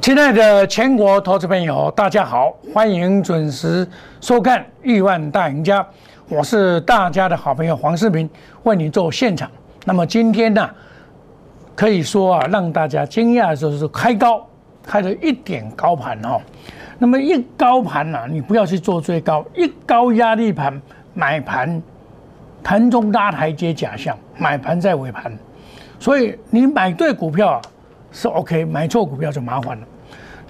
亲爱的全国投资朋友，大家好，欢迎准时收看《亿万大赢家》，我是大家的好朋友黄世明，为你做现场。那么今天呢，可以说啊，让大家惊讶的就是开高，开了一点高盘哦。那么一高盘呢，你不要去做追高，一高压力盘买盘，盘中拉台阶假象，买盘在尾盘，所以你买对股票啊。是 OK，买错股票就麻烦了。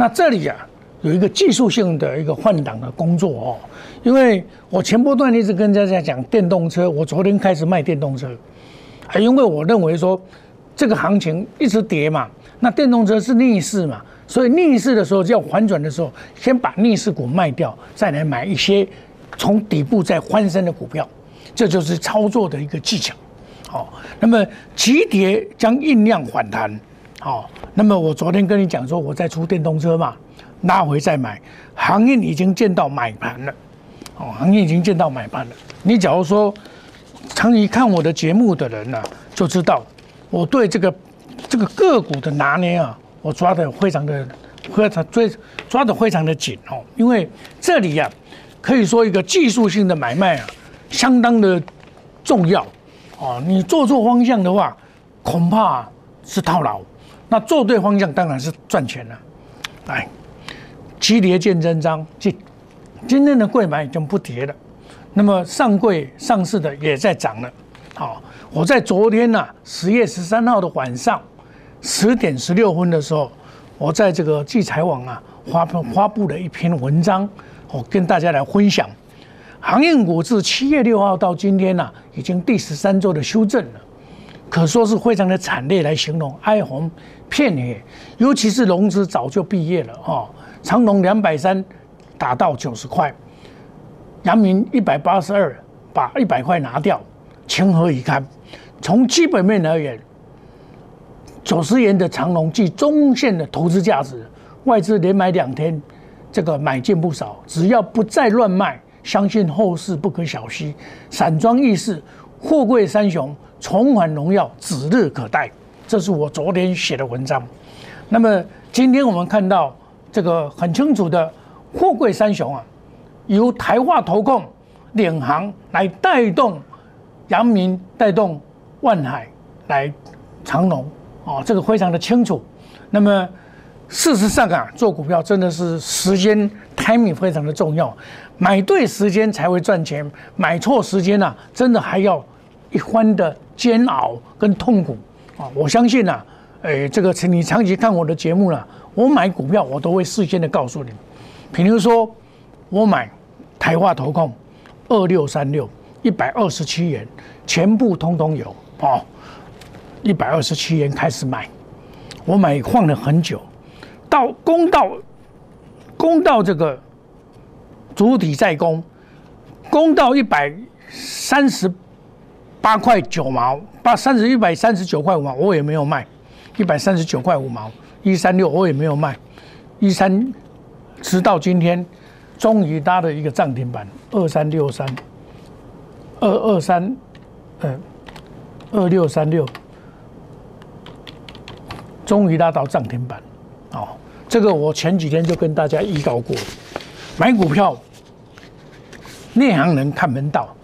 那这里啊有一个技术性的一个换挡的工作哦，因为我前波段一直跟大家讲电动车，我昨天开始卖电动车，啊因为我认为说这个行情一直跌嘛，那电动车是逆势嘛，所以逆势的时候就要反转的时候，先把逆势股卖掉，再来买一些从底部再翻身的股票，这就是操作的一个技巧。好，那么急跌将酝酿反弹。好，那么我昨天跟你讲说，我在出电动车嘛，拉回再买，行业已经见到买盘了，哦，行业已经见到买盘了。你假如说常一看我的节目的人呢，就知道我对这个这个个股的拿捏啊，我抓的非常的非常追抓的非常的紧哦，因为这里呀，可以说一个技术性的买卖啊，相当的重要哦。你做错方向的话，恐怕是套牢。那做对方向当然是赚钱了。来，急跌见真章，今今天的贵买已经不跌了，那么上柜上市的也在涨了。好，我在昨天呢，十月十三号的晚上十点十六分的时候，我在这个聚财网啊发布发布了一篇文章，我跟大家来分享，航运股自七月六号到今天呢，已经第十三周的修正了。可说是非常的惨烈来形容，哀鸿遍野，尤其是融资早就毕业了哈。长隆两百三打到九十块，阳明一百八十二把一百块拿掉，情何以堪？从基本面而言，九十元的长隆具中线的投资价值，外资连买两天，这个买进不少。只要不再乱卖，相信后市不可小觑。散装易逝，货柜三雄。重返荣耀指日可待，这是我昨天写的文章。那么今天我们看到这个很清楚的货柜三雄啊，由台化投控领航来带动阳明，带动万海来长隆哦，这个非常的清楚。那么事实上啊，做股票真的是时间 timing 非常的重要，买对时间才会赚钱，买错时间呢，真的还要一番的。煎熬跟痛苦啊！我相信呐，诶，这个你长期看我的节目了，我买股票我都会事先的告诉你。比如说，我买台化投控二六三六一百二十七元，全部通通有哦，一百二十七元开始买，我买放了很久，到攻到攻到这个主体再攻，攻到一百三十。八块九毛，八三十一百三十九块五毛，我也没有卖，一百三十九块五毛，一三六我也没有卖，一三直到今天，终于搭了一个涨停板，二三六三，二二三，呃，二六三六，终于拉到涨停板，哦，这个我前几天就跟大家预告过，买股票，内行人看门道。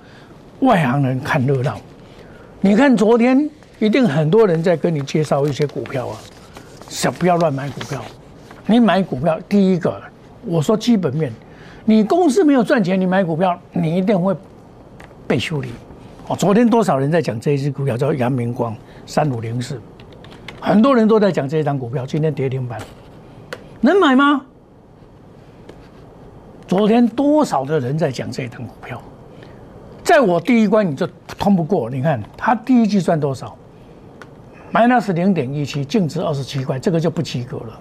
外行人看热闹，你看昨天一定很多人在跟你介绍一些股票啊，想不要乱买股票。你买股票，第一个我说基本面，你公司没有赚钱，你买股票你一定会被修理。哦，昨天多少人在讲这一只股票叫阳明光三五零四，很多人都在讲这一张股票，今天跌停板，能买吗？昨天多少的人在讲这一张股票？在我第一关你就通不过，你看他第一季赚多少？minus 零点一七，净值二十七块，这个就不及格了。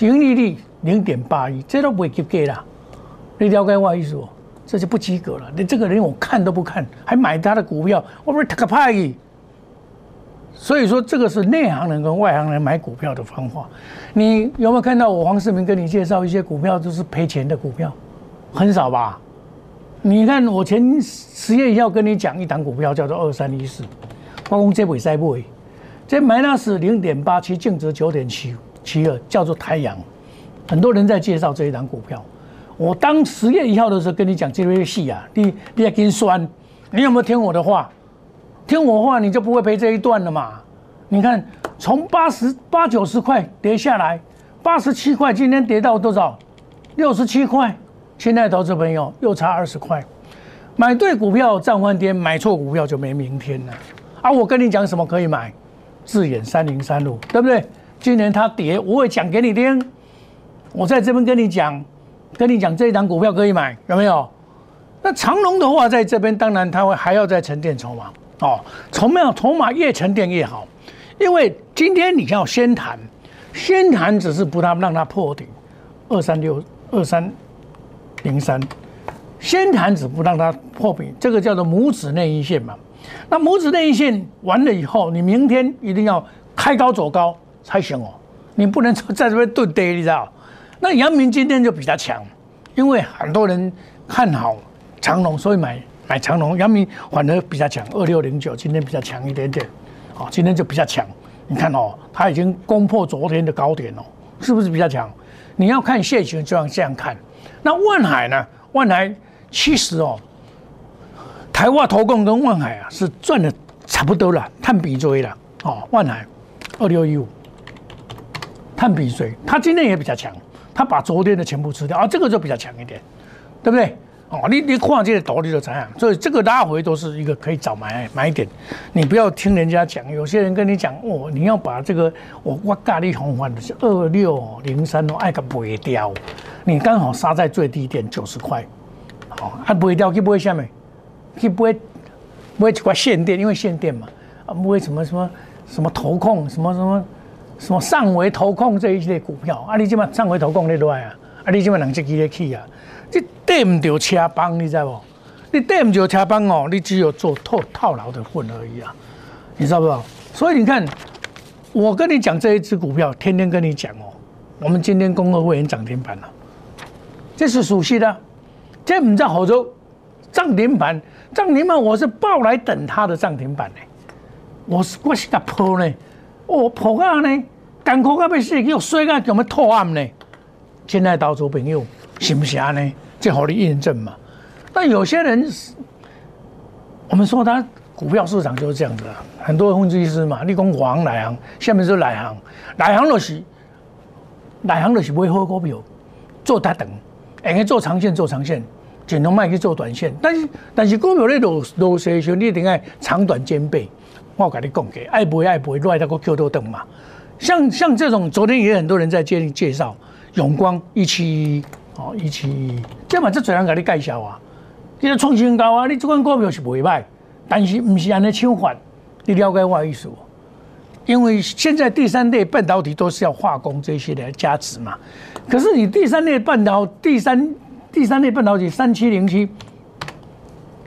盈利率零点八一，这都不会及格啦。你了解我意思不？这就不及格了。你这个人我看都不看，还买他的股票，我不是特个派？所以说，这个是内行人跟外行人买股票的方法。你有没有看到我黄世明跟你介绍一些股票都是赔钱的股票？很少吧？你看，我前十月要跟你讲一档股票，叫做二三一四，化工这尾塞不尾，这 minus 零点八七，净值九点七七二，叫做太阳。很多人在介绍这一档股票。我当十月一号的时候跟你讲这个戏啊，你你要跟酸，你有没有听我的话？听我话你就不会赔这一段了嘛？你看从八十八九十块跌下来，八十七块，今天跌到多少？六十七块。亲爱的投资朋友，又差二十块。买对股票涨翻天，买错股票就没明天了。啊，我跟你讲什么可以买？智远三零三路，对不对？今年它跌，我会讲给你听。我在这边跟你讲，跟你讲这一档股票可以买，有没有？那长隆的话，在这边当然它会还要再沉淀筹码哦，筹码筹码越沉淀越好，因为今天你要先谈，先谈只是不让让它破顶，二三六二三零三，先谈只不让它破顶，这个叫做拇指内一线嘛。那拇指内一线完了以后，你明天一定要开高走高才行哦，你不能在这边蹲跌，你知道？那阳明今天就比较强，因为很多人看好长隆，所以买买长隆。阳明反而比较强，二六零九今天比较强一点点，哦，今天就比较强。你看哦，它已经攻破昨天的高点哦，是不是比较强？你要看现行就要这样看。那万海呢？万海其实哦。台湾投控跟万海啊是赚的差不多了，碳比追了哦。万海二六一五，碳比追，它今天也比较强，它把昨天的全部吃掉啊，这个就比较强一点，对不对？哦，你你看这个道理就怎样，所以这个拉回都是一个可以找买买点，你不要听人家讲，有些人跟你讲哦，你要把这个我我咖喱红环的是二六零三哦，爱个不会掉，你刚好杀在最低点九十块，哦，还不会掉，去不会下面。去不会不会一块限电，因为限电嘛，啊不会什么什么什么投控，什么什么什么上维投控这一类股票，啊你即马上维投控你落来啊，啊你即马两只机咧去啊，你对唔着车帮，你知道不？你对唔着车帮哦，你只有做套套牢的份而已啊，你知道不？所以你看，我跟你讲这一只股票，天天跟你讲哦，我们今天公会会员涨停板了，这是熟悉的，这唔在杭州涨停板。涨停板，我是抱来等它的涨停板呢。我是我是个破呢，我破啊呢，艰苦到要死，又衰到叫么脱暗呢？现在投资朋友行不行呢？这好你验证嘛。但有些人，我们说他股票市场就是这样子，很多分析师嘛，你讲黄来行，下面是来行，来行就是来行就是买好股票，做它等，哎，做长线做长线。尽量卖去做短线，但是但是股票咧落落时候，你一定要长短兼备。我跟你讲嘅，爱不爱不会，落来个 Q 多等嘛。像像这种，昨天也很多人在介介绍永光一七一哦一七一，这嘛这最难给你介绍啊。你个创新高啊，你这款股票是不会卖，但是唔是安尼抢法，你了解我意思？因为现在第三类半导体都是要化工这些的加持嘛，可是你第三类半导第三。第三类半导体三七零七，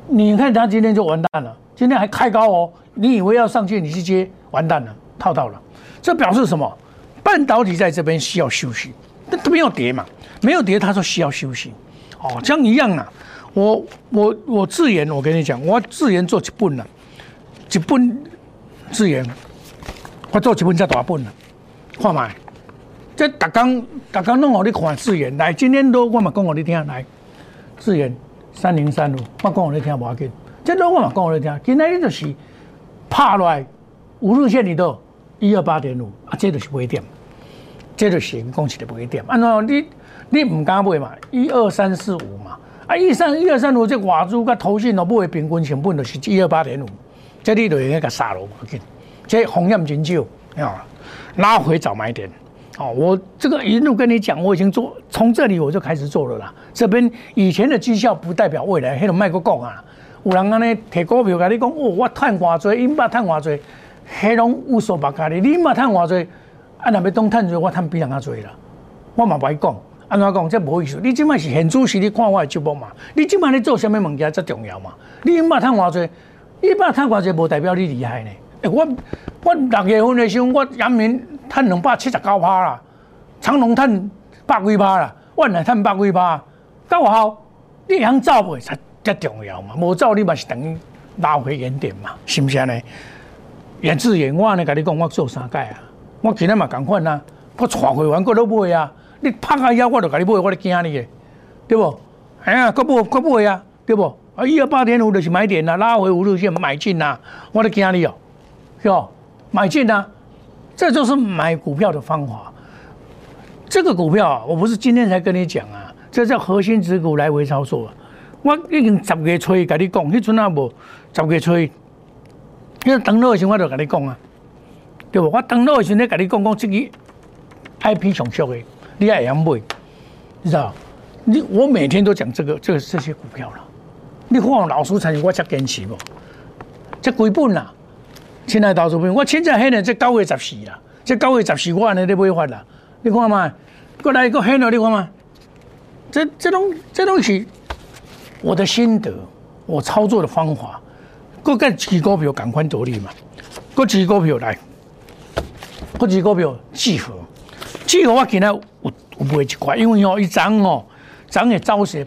你看它今天就完蛋了，今天还开高哦，你以为要上去，你去接，完蛋了，套到了，这表示什么？半导体在这边需要休息，那它没有跌嘛，没有跌，他说需要休息，哦，这样一样啊，我我我自研，我跟你讲，我自研做一本了，一本自研，我做一本才大本了，看卖。这逐工逐工拢互你看资源来，今天都我嘛讲互你听来，资源三零三五，我讲互你听无要紧。这都我嘛讲互你听，今天你就是拍落来五日线里头一二八点五啊，这就是买点，这就是讲起来买点。按照你你唔敢买嘛，一二三四五嘛，啊一三一二三五这外资甲投信都买平均成本就是一二八点五，这你就应该甲杀落无要紧。这风险真少啊，拉回找买点。哦，我这个一路跟你讲，我已经做，从这里我就开始做了啦。这边以前的绩效不代表未来，迄种卖个讲啊。有人安尼提股票跟你讲，哦，我赚偌济，因把赚偌济，迄种无所不加的。你嘛赚偌济，啊，若要当赚多，我赚比人较多啦。我嘛不讲，安怎讲？这无意思。你即摆是现主席，你看我的节目嘛？你即摆你做什物物件才重要嘛？你因把赚偌济，你把赚偌济，无代表你厉害呢。诶，我我六月份的时候，我阳明。赚两百七十九趴啦，长隆赚百几趴啦，万来赚百几趴，够好，你通走袂才才重要嘛，无走你嘛是等于拉回原点嘛，是毋是安尼？严志远，我安尼甲你讲，我做三届啊，我今日嘛共款啊，我带会员过都买啊，你拍下腰我就甲你买，我就惊你嘅，对不？哎呀，搁不搁不会啊，对不？啊，一二八点五就是买点啦，拉回五日线买进啦，我都惊你哦，是吧？买进啦，这就是买股票的方法。这个股票我不是今天才跟你讲啊，这叫核心指股来回操作。我已经十月初跟你讲，迄阵啊无十月初，因为登录的时候我就跟你讲啊，对不？我登录的时候咧跟你讲讲，这个 I P 上熟的，你也要买，你知道？你我每天都讲这个，这个这些股票了。你看老师才我才坚持不？这几本啦，亲爱投资朋友，我现在现在这九月十四啦，这九月十四我安尼咧买法啦。你看嘛，过来一个黑了，你看嘛，这这东这东西，我的心得，我操作的方法，各个几股票赶快独立嘛，各几股票来，各几股票集合，集合我今天我我不会去块，因为哦一张哦，涨也招些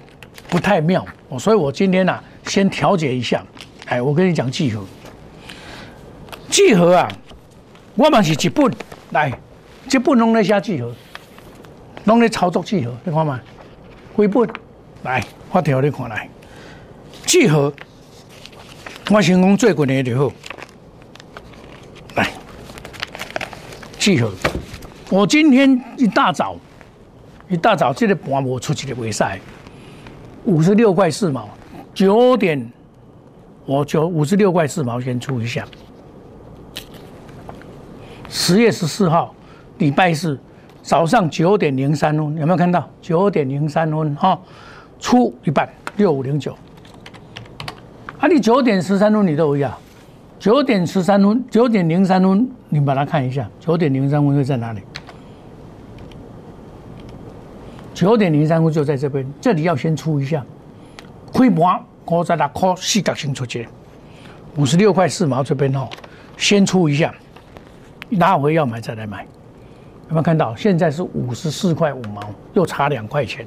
不太妙，所以我今天呢先调节一下，哎，我跟你讲集合，集合啊，我们是一本来。一本拢咧写集合，拢咧操作集合，你看嘛？几本来，我调你看来。集合，我先讲最近的就好。来，集合。我今天一大早，一大早这个盘我出去的袂使，五十六块四毛，九点我就五十六块四毛先出一下。十月十四号。礼拜四早上九点零三分，有没有看到？九点零三分哈，出一半六五零九。啊，你九点十三分你都一样，九点十三分，九点零三分，你把它看一下，九点零三分会在哪里？九点零三分就在这边，这里要先出一下，亏盘我在那靠四角星出去，五十六块四毛这边哦，先出一下，拉回要买再来买。有没有看到？现在是五十四块五毛，又差两块钱。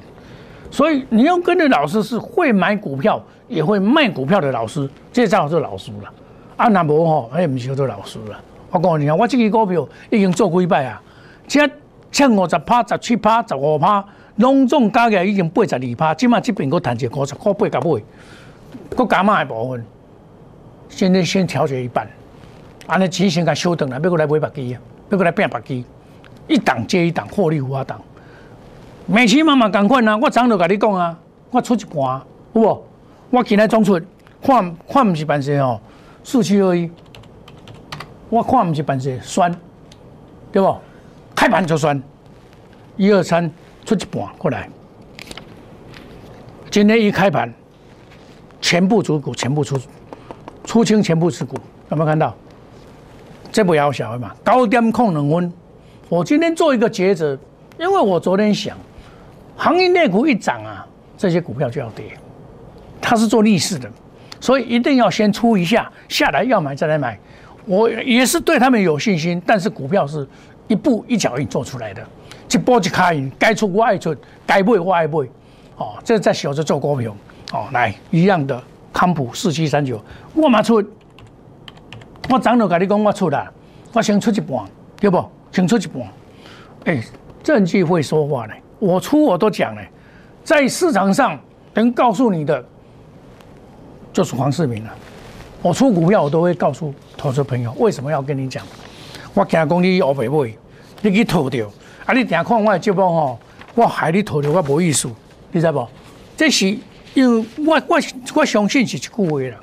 所以你要跟着老师是会买股票也会卖股票的老师，这才是老师了。啊，那无吼，哎，不是做老师了。我告诉你啊，我这个股票已经做几摆啊，这欠五十趴、十七趴、十五趴，拢总加起来已经八十二趴。起码这边我谈一个五十块八加八，我加码的部分，现在先调节一半，安尼钱先甲收顿来，要过来买白机啊，要过来变白机。一档接一档，获利无法挡。每期慢慢赶快啊！我早就跟你讲啊，我出一半，好无？我今日总出，看看不是办事哦，四七二一，我看不是办事，酸，对不？开盘就酸，一二三出一半过来。今天一开盘，全部主股全部出，出清全部持股，有没有看到？这不要小的嘛，高点控冷温。我今天做一个抉择，因为我昨天想，行业内股一涨啊，这些股票就要跌，它是做逆势的，所以一定要先出一下，下来要买再来买。我也是对他们有信心，但是股票是一步一脚印做出来的，一波一卡印，该出我爱出，该买我爱买。哦，这在小着做股票，哦，来一样的康普四七三九，我嘛出，我早就跟你讲我出啦，我先出一半，对不？先出一半，哎，证据会说话呢。我出我都讲了，在市场上能告诉你的就是黄世明了。我出股票我都会告诉投资朋友，为什么要跟你讲？我惊讲你后背买，你去套掉，啊！你定看我的节目吼，我害你套掉我无意思，你知不？这是因为我我我相信是一句话啦。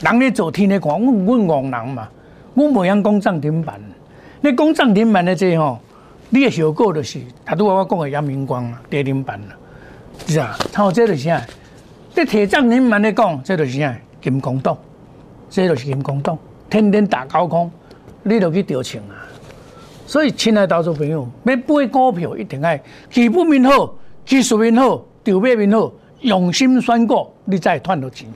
人咧做天咧看，我我憨人嘛，我袂晓讲涨停板。你讲涨停板的这吼，你的效果就是，他都话我讲的阳明光啊，跌停板了，是啊，他这就是啥？你提涨停板的讲，这就是啥？金光党，这就是金光党，天天打高空，你就去调情啊。所以，亲爱的投资朋友，要买股票一定要基本面好，技术面好，筹码面好，用心选股，你才会赚到钱。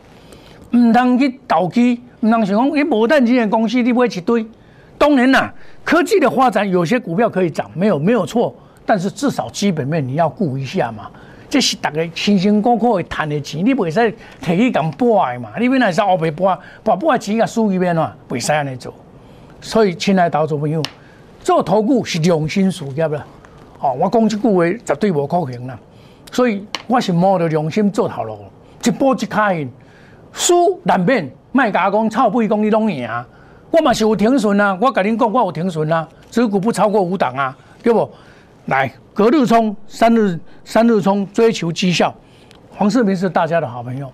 唔通去投机，唔通想讲，你无赚钱的公司，你买一堆。当然啦，科技的发展有些股票可以涨，没有没有错，但是至少基本面你要顾一下嘛。这是大家辛辛苦苦赚的钱，你袂使提去咁拨嘛。你本来是后背拨，把拨的钱也输一边嘛，袂使安尼做。所以，亲爱的投资朋友，做投顾是良心事业啦。哦，我讲这句话绝对无可能啦。所以我是摸着良心做头路，一步一卡印，输难免，卖甲讲臭屁讲你拢赢，我嘛是有停损啊，我甲恁讲我有停损啊，持股不超过五档啊，对不？来隔日冲，三日三日冲，追求绩效。黄世明是大家的好朋友，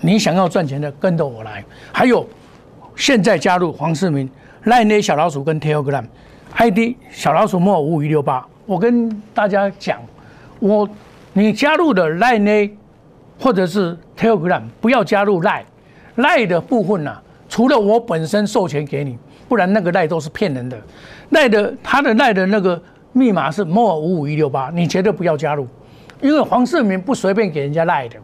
你想要赚钱的，跟着我来。还有，现在加入黄世明赖内小老鼠跟 Telegram ID 小老鼠莫五五一六八。我跟大家讲，我你加入的赖内或者是 Telegram，不要加入赖赖的部分呢，除了我本身授权给你，不然那个赖都是骗人的。赖的他的赖的那个密码是莫五五一六八，你绝对不要加入。因为黄世明不随便给人家赖的，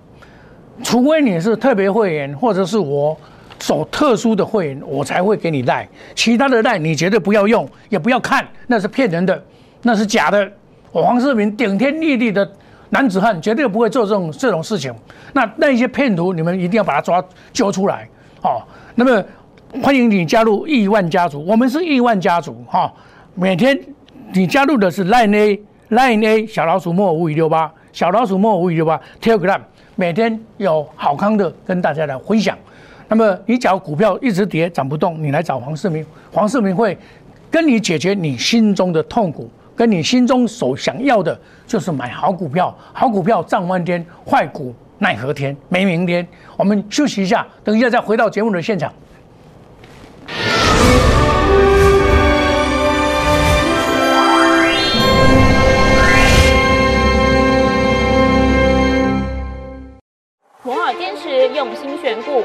除非你是特别会员，或者是我走特殊的会员，我才会给你赖。其他的赖你绝对不要用，也不要看，那是骗人的，那是假的。我黄世明顶天立地的男子汉，绝对不会做这种这种事情。那那一些骗徒，你们一定要把他抓揪出来。哦，那么欢迎你加入亿万家族，我们是亿万家族哈。每天你加入的是 Line A，Line A 小老鼠莫五五六八。小老鼠莫无语吧？Telegram 每天有好康的跟大家来分享。那么你假如股票一直跌涨不动，你来找黄世明，黄世明会跟你解决你心中的痛苦，跟你心中所想要的就是买好股票。好股票涨翻天，坏股奈何天，没明天。我们休息一下，等一下再回到节目的现场。用心选股，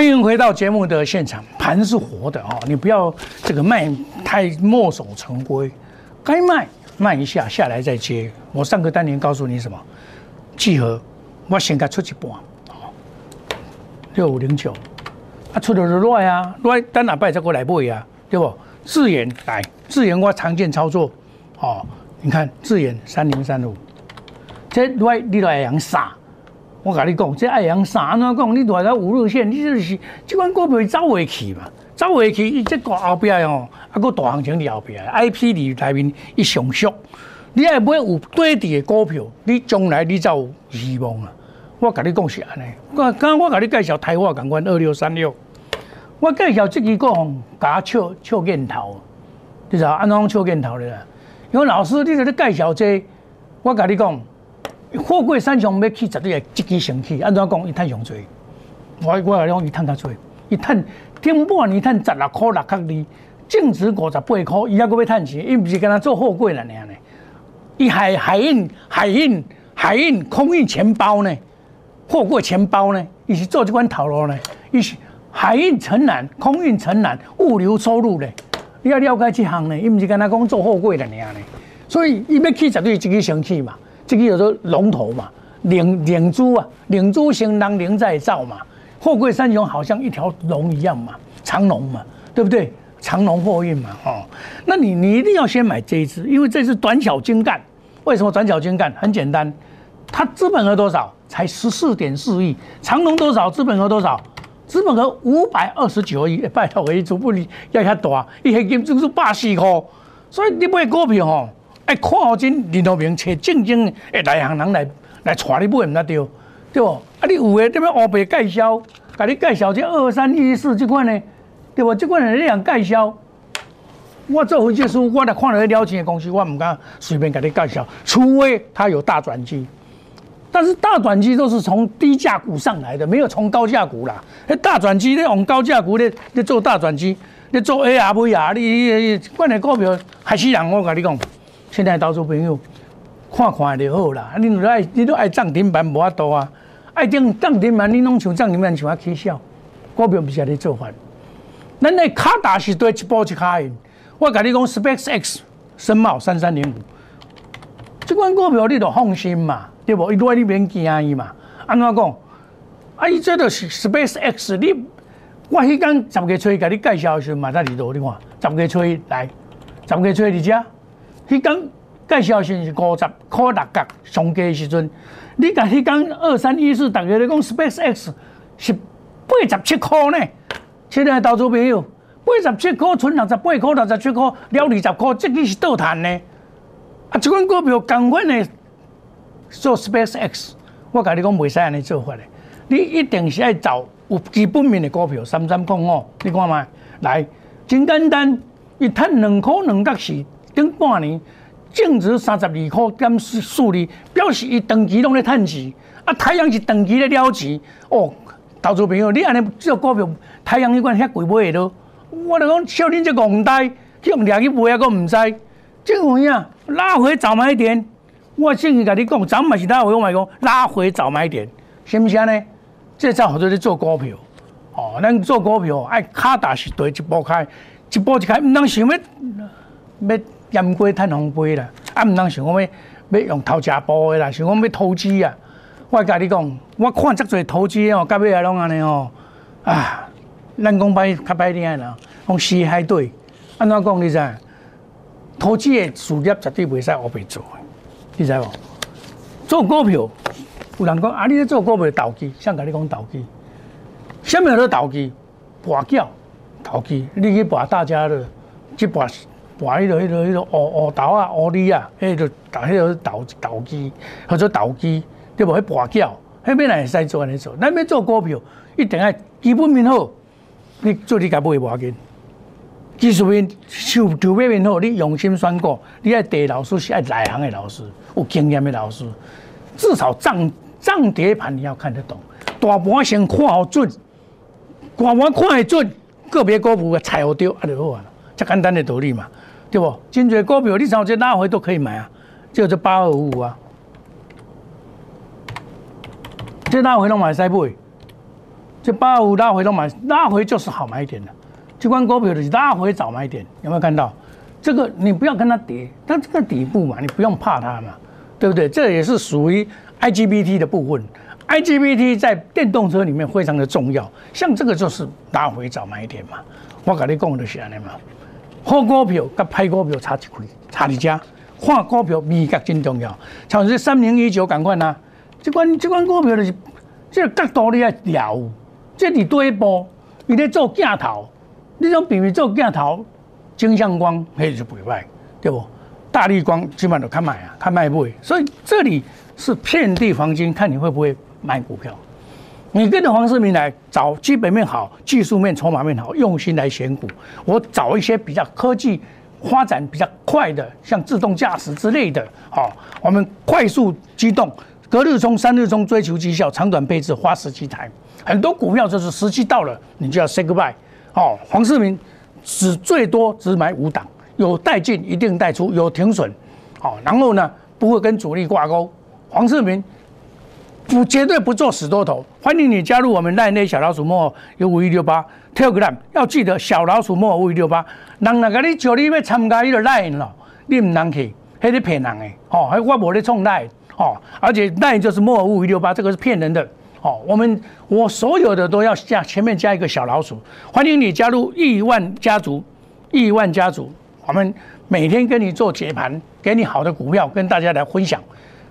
欢迎回到节目的现场，盘是活的哦，你不要这个卖太墨守成规，该卖卖一下，下来再接。我上个单元告诉你什么？集合，我先给出一半，六五零九，啊出的是乱啊，乱等下摆再过来买啊，对不？自研来，自研我常见操作，哦，你看自研三零三五，这乱你来养傻。我甲你讲，这爱阳啥安怎讲？你来个五日线，你就是这款股票走未去嘛？走未去，伊这个后边哦，还个大行情伫后边，I P 里内面一上缩，你爱买有对底的股票，你将来你才有希望啊！我甲你讲是安尼。刚刚我甲你介绍台华港湾二六三六，我介绍这支讲甲笑笑镜头，你知道安怎笑镜头咧？因为老师你在咧介绍这，我甲你讲。货柜三雄要起，绝对会积极升起。安怎讲？伊赚上多，我我讲伊赚较多，伊赚顶半年赚十六块六角二，净值五十八块，伊还阁要赚钱。伊毋是跟他做货柜了呢？伊海海运、海运、海运空运钱包呢？货柜钱包呢？伊是做这款头路呢？伊是海运承揽、空运承揽、物流收入呢？你要了解这行呢？伊毋是跟他讲做货柜了呢？所以伊要起，绝对积极升起嘛。这个叫做龙头嘛，领领珠啊，领珠行囊灵在造嘛，货柜三雄好像一条龙一样嘛，长龙嘛，对不对？长龙货运嘛，哦，那你你一定要先买这一支，因为这是短小精干。为什么短小精干？很简单，它资本额多少？才十四点四亿。长龙多少？资本额多少？资本额五百二十九亿。拜托，一逐步你要遐大，一现金就是百四块，所以你买股票吼。看好真，林道明找正经的内行人来来带你买，唔得对，对不？啊，你有诶，这边乌白介绍，甲你介绍这二三一四这款呢，对不？这款人，你样介绍，我做分析师，我来看了了钱的公司，我唔敢随便给你介绍，除非它有大转机。但是大转机都是从低价股上来的，没有从高价股啦。那大转机咧，往高价股咧，你做大转机，你做 ARV 啊，你关的股票还是人，我跟你讲，现在投资朋友看看就好啦。你都爱，你都爱涨停板无法度啊，爱涨涨停板，你拢像涨停板像啊起笑，股票不是安尼做法。咱那卡达是对一波一卡的，我跟你讲，Space X 深茂三三零五，这款股票你都放心嘛。对不？伊都你免惊伊嘛？安怎讲？啊，伊这个是 Space X，你我迄天十月初，甲你介绍的时候嘛，在里头你看，十个吹来，十月初伫遮，迄天介绍信是五十块六角上价时阵，你甲迄天二三一四，大家咧讲 Space X 是八十七块呢？亲爱的投资朋友，八十七块，剩六十八块，六十七块，了二十块，这个是倒赚呢？啊，这款股票共款的。做 Space X，我甲你讲袂使安尼做法的，你一定是爱找有基本面的股票，三三讲哦，你看嘛，来，真简单，伊趁两块两角四，顶半年净值三十二块减数字，表示伊长期拢咧趁钱，啊，太阳是长期咧了钱，哦，投资朋友，你安尼做股票，太阳迄款遐贵买会到，我来讲，少年这戆呆，去用掠去买还阁毋知，这有影拉回早买点。我建议甲你讲，咱嘛是拉回我买讲拉回早买点，行不行呢？这才好多咧做股票，哦，咱做股票爱卡大是对一波开，一波一开，唔通想要要淹过趁红杯啦，啊，唔通想讲要要用头家波的啦，想讲要投资啊。我甲你讲，我看遮侪投资哦，到尾啊拢安尼哦，啊，咱讲歹较歹听啦，讲死海对，安怎讲你知？投资的事业绝对袂使乌白做。你知无？做股票有人讲啊，你咧做股票投机，想甲你讲投机，什么叫投机？博缴投机，你去博大家的，去博博迄落、迄落、迄个乌乌豆啊、乌梨啊，迄个投、迄个投投机，或者投机，对无？迄博缴，迄边来会使做安尼做。咱要做股票，一定要基本面好，你做你家买无要紧。技术面、手手背面好，你用心选股，你爱地老师是爱内行的老师，有经验的老师，至少涨涨跌盘你要看得懂，大盘先看好准，大盘看会准，个别股票踩好丢啊就好啊，这简单的道理嘛，对不？真侪股票你找这拉回都可以买啊，就这八二五五啊，这拉回都买使买，这八二五拉回都买，拉回就是好买一点的。这关股票的是拉回早买点，有没有看到？这个你不要跟它跌，它这个底部嘛，你不用怕它嘛，对不对？这也是属于 IGBT 的部分，IGBT 在电动车里面非常的重要。像这个就是拉回早买一点嘛，我跟你讲的是安尼嘛。好股票跟歹股票差一块，差一家。看股票味觉真重要，像这三零一九赶快呐，这关这关股票就是这个角度你要调，这里多一波，你在做镜头。你种比如做镜头，金相光那就不坏，对不？大力光基本都看买啊，看卖不。所以这里是遍地黄金，看你会不会买股票。你跟着黄世明来找基本面好、技术面、筹码面好，用心来选股。我找一些比较科技发展比较快的，像自动驾驶之类的，好，我们快速机动，隔日冲、三日冲，追求绩效，长短配置，花时机台。很多股票就是时机到了，你就要 say goodbye。哦，黄世明只最多只买五档，有带进一定带出，有停损，好，然后呢不会跟主力挂钩。黄世明不绝对不做死多头，欢迎你加入我们赖内小老鼠莫有五一六八 Telegram，要记得小老鼠莫五一六八，人那个你叫你要参加伊个赖咯，你唔能去，迄是骗人的，哦，还我无咧创赖，哦，而且赖就是莫五一六八，这个是骗人的。好，我们我所有的都要加前面加一个小老鼠，欢迎你加入亿万家族，亿万家族，我们每天跟你做解盘，给你好的股票跟大家来分享。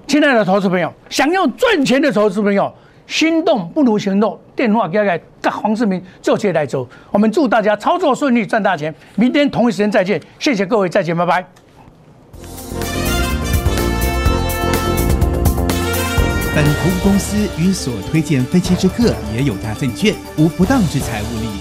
亲爱的投资朋友，想要赚钱的投资朋友，心动不如行动，电话给给黄世明做接待走。我们祝大家操作顺利，赚大钱。明天同一时间再见，谢谢各位，再见，拜拜。本投顾公司与所推荐分期之客也有大证券无不当之财务利益